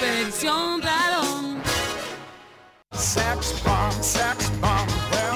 Expedición Pradón. Sex bomb, sex bomb.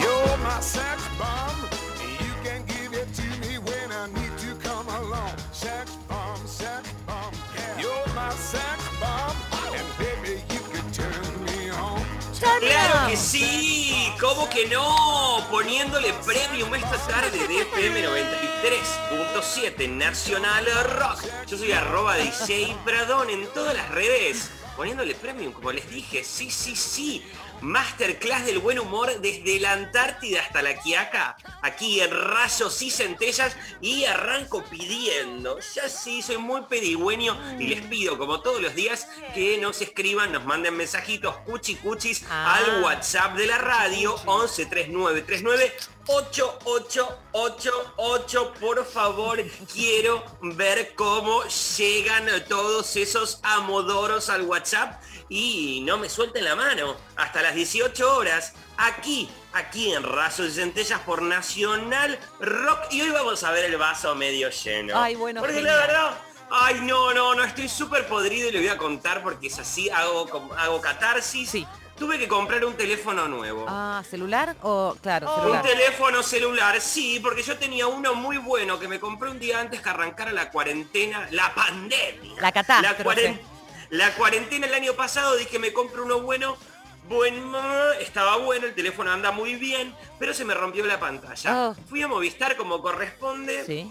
You're my sex bomb. You can give it to me when I need to come along. Sex bomb, sex bomb. You're my sex bomb. And baby, you can turn me on. ¡Claro que sí! ¿Cómo que no? Poniéndole premium esta tarde de FM 93.7 Nacional Rock. Yo soy arroba DJ Pradón en todas las redes. Poniéndole premium, como les dije. Sí, sí, sí. Masterclass del buen humor desde la Antártida hasta la Quiaca. Aquí en rayos y centellas. Y arranco pidiendo. Ya sí, soy muy pedigüeño. Y les pido, como todos los días, que nos escriban, nos manden mensajitos cuchi cuchis Ah. al WhatsApp de la radio 11 3939 8888 por favor quiero ver cómo llegan todos esos amodoros al WhatsApp y no me suelten la mano hasta las 18 horas aquí aquí en Rasos y Centellas por Nacional Rock y hoy vamos a ver el vaso medio lleno Ay, bueno, porque genial. la verdad Ay, no, no, no, estoy súper podrido y le voy a contar porque es así, hago, como- hago catarsis. Sí. Tuve que comprar un teléfono nuevo. Ah, ¿celular o claro, Un celular? teléfono celular, sí, porque yo tenía uno muy bueno que me compré un día antes que arrancara la cuarentena, la pandemia. La catástrofe. La, cuaren- la cuarentena el año pasado dije me compro uno bueno. Buen, estaba bueno, el teléfono anda muy bien, pero se me rompió la pantalla. Oh. Fui a Movistar como corresponde. Sí.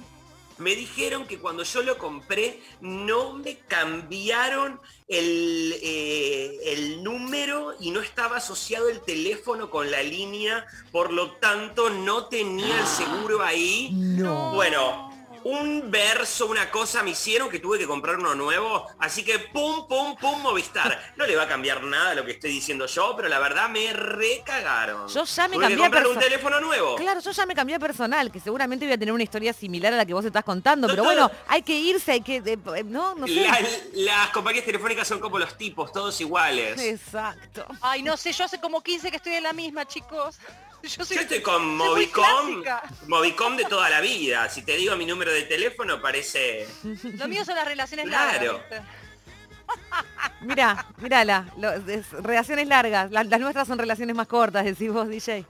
Me dijeron que cuando yo lo compré no me cambiaron el, eh, el número y no estaba asociado el teléfono con la línea, por lo tanto no tenía el seguro ahí. No. Bueno, un verso, una cosa me hicieron que tuve que comprar uno nuevo, así que pum, pum, pum, Movistar. No le va a cambiar nada lo que estoy diciendo yo, pero la verdad me recagaron. Yo ya me Tuve que cambié comprar un teléfono nuevo. Claro, yo ya me cambié personal, que seguramente voy a tener una historia similar a la que vos estás contando, No, pero todo- bueno, hay que irse, hay que... eh, no, no sé. La- las compañías telefónicas son como los tipos, todos iguales. Exacto. Ay, no sé, yo hace como 15 que estoy en la misma, chicos. Yo, soy, Yo estoy con Movicom. Movicom de toda la vida. Si te digo mi número de teléfono parece... Lo mío son las relaciones Claro. largas. Mira, mírala, lo- es- relaciones largas, la- las nuestras son relaciones más cortas, decís vos, DJ.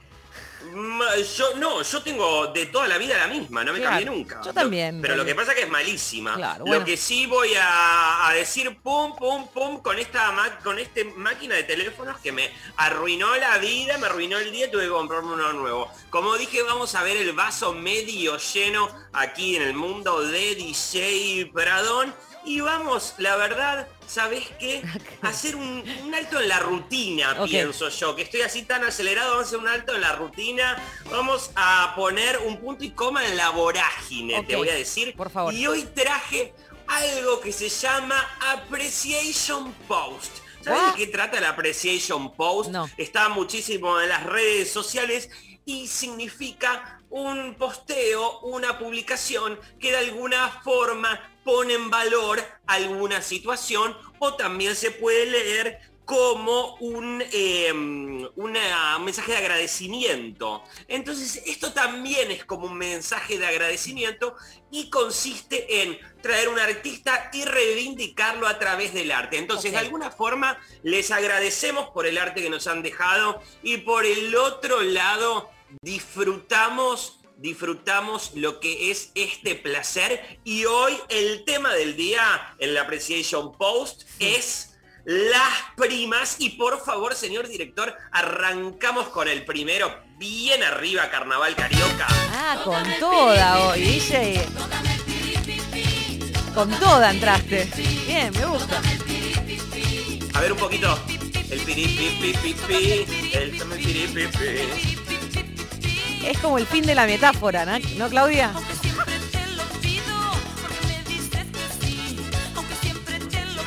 Yo no, yo tengo de toda la vida la misma, no me Claro, cambié nunca. yo Lo- también, pero lo que pasa es que es malísima. Claro, Lo bueno. que sí voy a, a decir pum, pum, pum con esta con este máquina de teléfonos que me arruinó la vida, me arruinó el día, tuve que comprarme uno nuevo. Como dije, vamos a ver el vaso medio lleno aquí en el mundo de DJ Pradón. Y vamos, la verdad, ¿sabés qué? Hacer un, un alto en la rutina, pienso yo, que estoy así tan acelerado, vamos a hacer un alto en la rutina, vamos a poner un punto y coma en la vorágine, te voy a decir. por favor. Y hoy traje algo que se llama Appreciation Post. ¿Sabes de qué trata el Appreciation Post? No. Está muchísimo en las redes sociales y significa un posteo, una publicación que de alguna forma pone en valor alguna situación o también se puede leer como un, eh, una- un mensaje de agradecimiento. Entonces esto también es como un mensaje de agradecimiento y consiste en traer un artista y reivindicarlo a través del arte. Entonces de alguna forma les agradecemos por el arte que nos han dejado y por el otro lado disfrutamos disfrutamos lo que es este placer y hoy el tema del día en la Appreciation Post es las primas y por favor señor director arrancamos con el primero bien arriba Carnaval Carioca Ah, con toda hoy, DJ. Con toda entraste. Bien, me gusta. a ver un poquito el piripipipipi el piripipipi Es como el fin de la metáfora, ¿no, ¿No Claudia?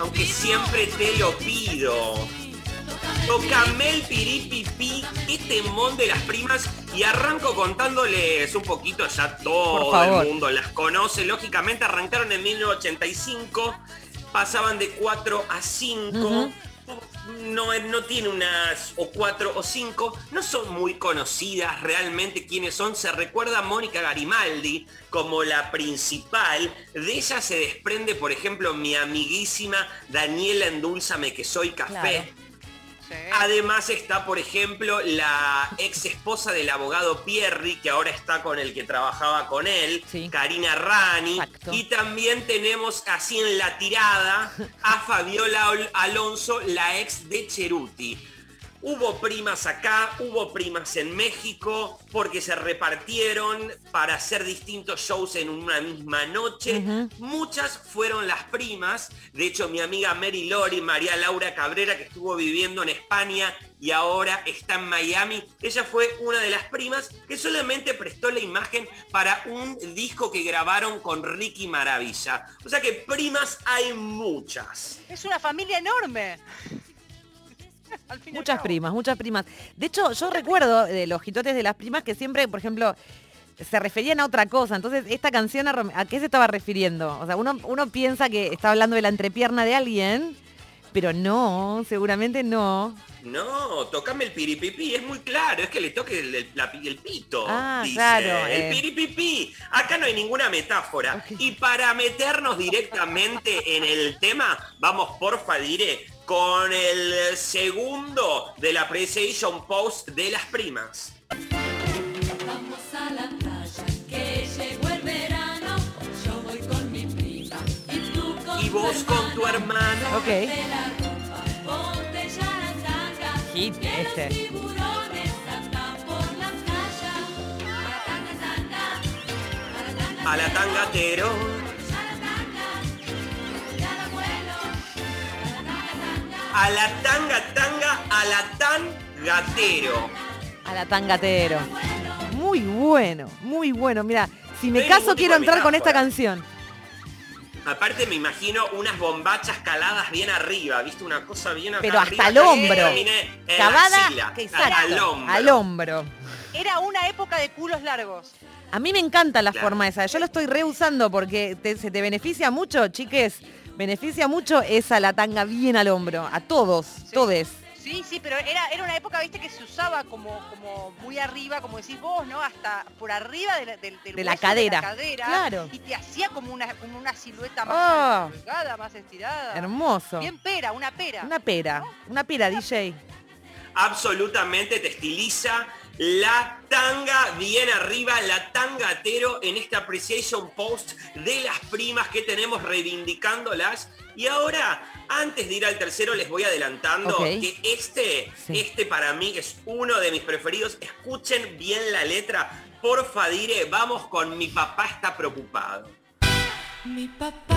aunque siempre te lo pido. Tocame el piripipi, qué temón de las primas y arranco contándoles un poquito, ya todo el mundo. Las conoce, lógicamente arrancaron en 1985, pasaban de 4 a 5. Ujú. no, no tiene unas o cuatro o cinco, no son muy conocidas realmente quiénes son. Se recuerda a Mónica Garimaldi como la principal. De ella se desprende, por ejemplo, mi amiguísima Daniela Endulzame que soy café. Claro. Sí. Además está, por ejemplo, la ex esposa del abogado Pierri, que ahora está con el que trabajaba con él, Sí. Karina Rani. Exacto. Y también tenemos así en la tirada a Fabiola Ol- Alonso, la ex de Cheruti. Hubo primas acá, hubo primas en México, porque se repartieron para hacer distintos shows en una misma noche. Muchas fueron las primas. De hecho, mi amiga Mary Lori, María Laura Cabrera, que estuvo viviendo en España y ahora está en Miami, ella fue una de las primas que solamente prestó la imagen para un disco que grabaron con Ricky Maravilla. O sea que primas hay muchas. Es una familia enorme. Muchas primas, muchas primas. De hecho, yo recuerdo de los jitotes de las primas que siempre, por ejemplo, se referían a otra cosa. Entonces, esta canción, ¿a, qué se estaba refiriendo? O sea, uno, uno piensa que está hablando de la entrepierna de alguien, pero no, seguramente no. No, tocame el piripipi, es muy claro, es que le toque el, el- la- el pito. Ah, dice. claro, El eh. piripipi. Acá no hay ninguna metáfora. Y para meternos directamente en el tema, vamos porfa, diré, con el segundo de la Appreciation Post de las primas. Vamos a la playa, que llegó el verano. Yo voy con mi prima y tú con Y vos con tu hermano. Ok. De la rumba, ponte ya la tanga. Hit que este. los tiburones andan por la playa. Para tanga, tanga, para tanga, A la tangatero. A la tanga tanga, a la tangatero. A la tangatero. Muy bueno, muy bueno. Mira, si me No caso quiero entrar con esta canción. Aparte me imagino unas bombachas caladas bien arriba, ¿viste? Una cosa bien Pero hasta arriba, el hombro. Cavada, axila, al- exacto, al hombro. al hombro. Era una época de culos largos. A mí me encanta la Claro. forma esa. Yo lo estoy reusando porque te- se te beneficia mucho, chiques. Beneficia mucho esa la tanga bien al hombro. A todos, todes. Sí, sí, pero era, era una época, viste, que se usaba como, como muy arriba, como decís vos, ¿no? Hasta por arriba de la, del- del De la cadera. cadera, Claro. Y te hacía como una, como una silueta más Ah. delgada, más estirada. Hermoso. Bien pera, una pera. Una pera. Una pera, DJ. Absolutamente te estiliza la tanga bien arriba, la tangatero en esta Appreciation Post de las primas que tenemos reivindicándolas. Y ahora, antes de ir al tercero, les voy adelantando que este, Sí. este para mí es uno de mis preferidos. Escuchen bien la letra. Porfa, dire, vamos con mi papá está preocupado. Mi papá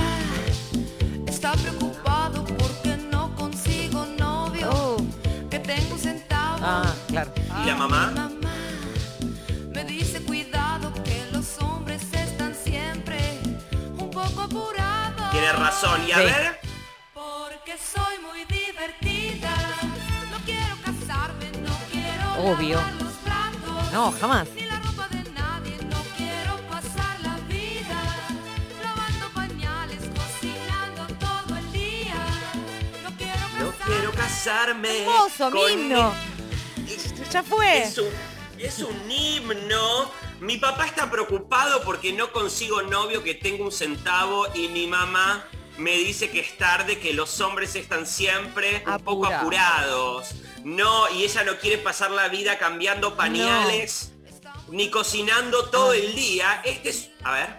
está preocupado Ah, claro. ¿Y la mamá? Mamá me dice cuidado que los hombres están siempre un poco apurados. Tiene razón. Y a Sí. ver, Porque soy muy divertida. No quiero casarme, no quiero Obvio. lavar los platos. No, jamás. Ni la ropa de nadie, no quiero pasar la vida lavando pañales, cocinando todo el día. No quiero no casarme. quiero casarme. Hermoso, con Ya fue. Es un, es un himno. Mi papá está preocupado porque no consigo novio que tenga un centavo y mi mamá me dice que es tarde, que los hombres están siempre un poco Apurados. apurados. No, y ella no quiere pasar la vida cambiando pañales ni cocinando todo el día. Este es... A ver.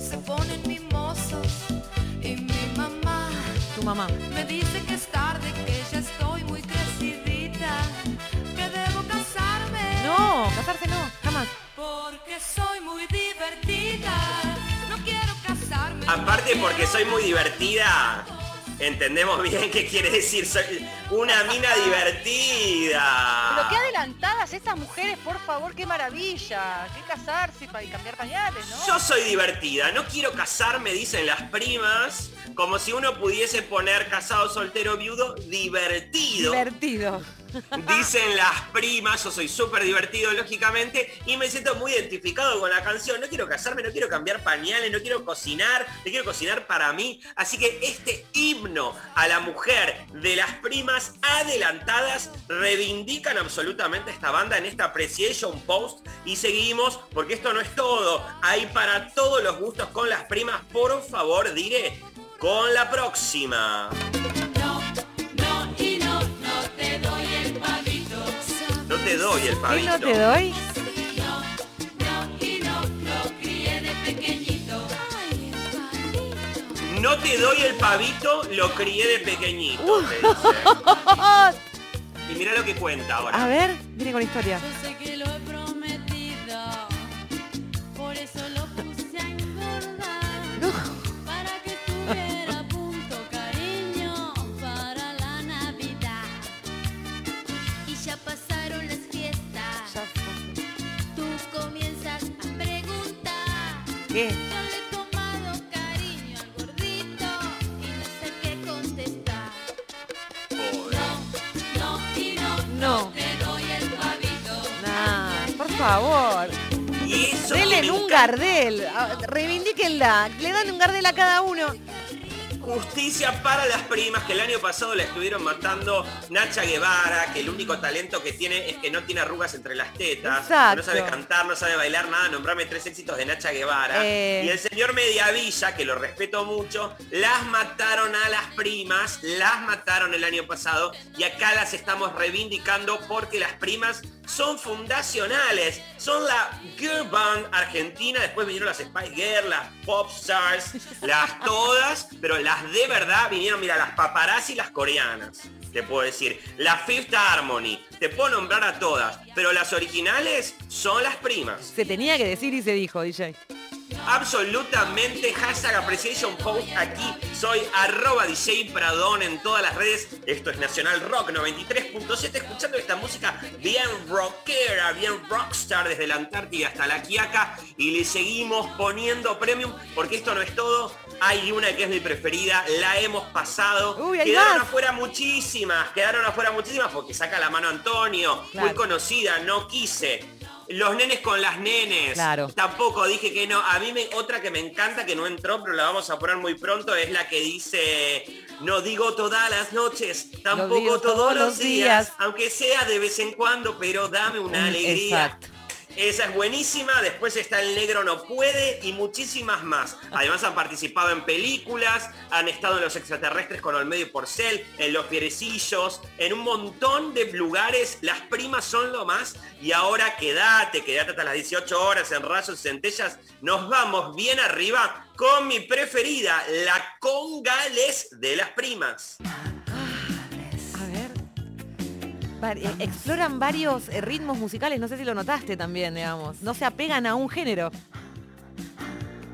Se ponen mimosos y mi mamá Tu mamá. me dice Aparte porque soy muy divertida. Entendemos bien qué quiere decir. Soy una mina divertida. Pero qué adelantadas estas mujeres, por favor, qué maravilla. Qué casarse para y cambiar pañales, ¿no? Yo soy divertida, no quiero casarme, dicen las primas, como si uno pudiese poner casado, soltero, viudo, divertido. Divertido. Dicen las primas, yo soy súper divertido, lógicamente, y me siento muy identificado con la canción. No quiero casarme, no quiero cambiar pañales, no quiero cocinar, no quiero cocinar para mí. Así que este himno a la mujer de las primas adelantadas reivindican absolutamente esta banda en esta Appreciation Post. Y seguimos, porque esto no es todo. Hay para todos los gustos con las primas. Por favor, diré con la próxima. No, no y no, no te doy el pavito. No te doy el ¿Qué pavito. no te doy? No, no y no, lo crié de pequeñito. No te doy el pavito, lo crié de pequeñito. te dice. Y mira lo que cuenta ahora. A ver, viene con historia. El pavito. Nah, por favor. Denle un gardel. Ah, Reivindíquenla. Le dan un gardel a cada uno. Justicia para las primas que el año pasado la estuvieron matando Nacha Guevara, que el único talento que tiene es que no tiene arrugas entre las tetas, Exacto. no sabe cantar, no sabe bailar nada, nombrame tres éxitos de Nacha Guevara. Eh. Y el señor Mediavilla, que lo respeto mucho, las mataron a las primas, las mataron el año pasado y acá las estamos reivindicando porque las primas son fundacionales, son la girl band argentina, después vinieron las Spice Girls, las Pop Stars, las todas, pero las de verdad vinieron, mira, las paparazzi y las coreanas, te puedo decir, la Fifth Harmony, te puedo nombrar a todas, pero las originales son las primas. Se tenía que decir y se dijo, DJ. Absolutamente, hashtag Appreciation Post aquí. Soy arroba DJ Pradón en todas las redes. Esto es Nacional Rock 93.7, escuchando esta música bien rockera, bien rockstar desde la Antártida hasta la Quiaca. Y le seguimos poniendo premium porque esto no es todo. Hay una que es mi preferida, la hemos pasado. Uy, quedaron más. afuera muchísimas, quedaron afuera muchísimas porque saca la mano Antonio. Claro. Muy conocida, no quise. Los nenes con las nenes. Claro. Tampoco dije que no. A mí me, otra que me encanta que no entró, pero la vamos a poner muy pronto, es la que dice, no digo todas las noches, tampoco todos, los días, días. aunque sea de vez en cuando, pero dame una Mm, alegría. exacto. Esa es buenísima, después está El Negro No Puede y muchísimas más. Además han participado en películas, han estado en Los Extraterrestres con Olmedo y Porcel, en Los Fierecillos, en un montón de lugares. Las primas son lo más. Y ahora quédate, quédate hasta las 18 horas en Rayos Centellas. Nos vamos bien arriba con mi preferida, la Congales de las primas. Exploran varios eh, ritmos musicales, no sé si lo notaste también, digamos. No se apegan a un género.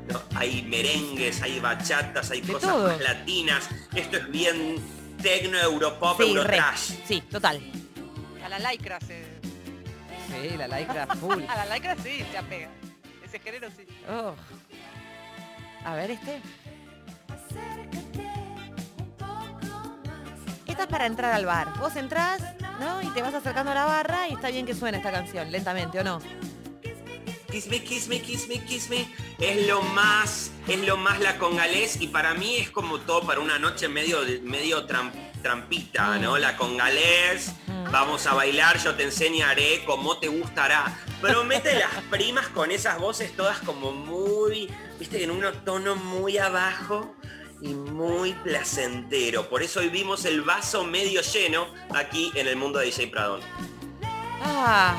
¿no? Hay merengues, hay bachatas, hay De cosas todo. más latinas. Esto es bien tecno, europop, Sí, eurotrash. Sí, total. A la lycra se... Sí, la lycra full. A la lycra sí se apega. Ese género sí. Oh. A ver este. Esta es para entrar al bar. Vos entrás, ¿no? Y te vas acercando a la barra y está bien que suene esta canción, lentamente, ¿o no? Kiss me, kiss me, kiss me, kiss me. Es lo más, es lo más la congalés y para mí es como todo para una noche medio, medio tram- trampita, ¿no? La congalés, vamos a bailar, yo te enseñaré cómo te gustará. Promete las primas con esas voces todas como muy, viste, en un tono muy abajo y muy placentero. Por eso hoy vimos el vaso medio lleno aquí en el mundo de DJ Pradón. Ah,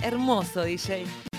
hermoso, DJ.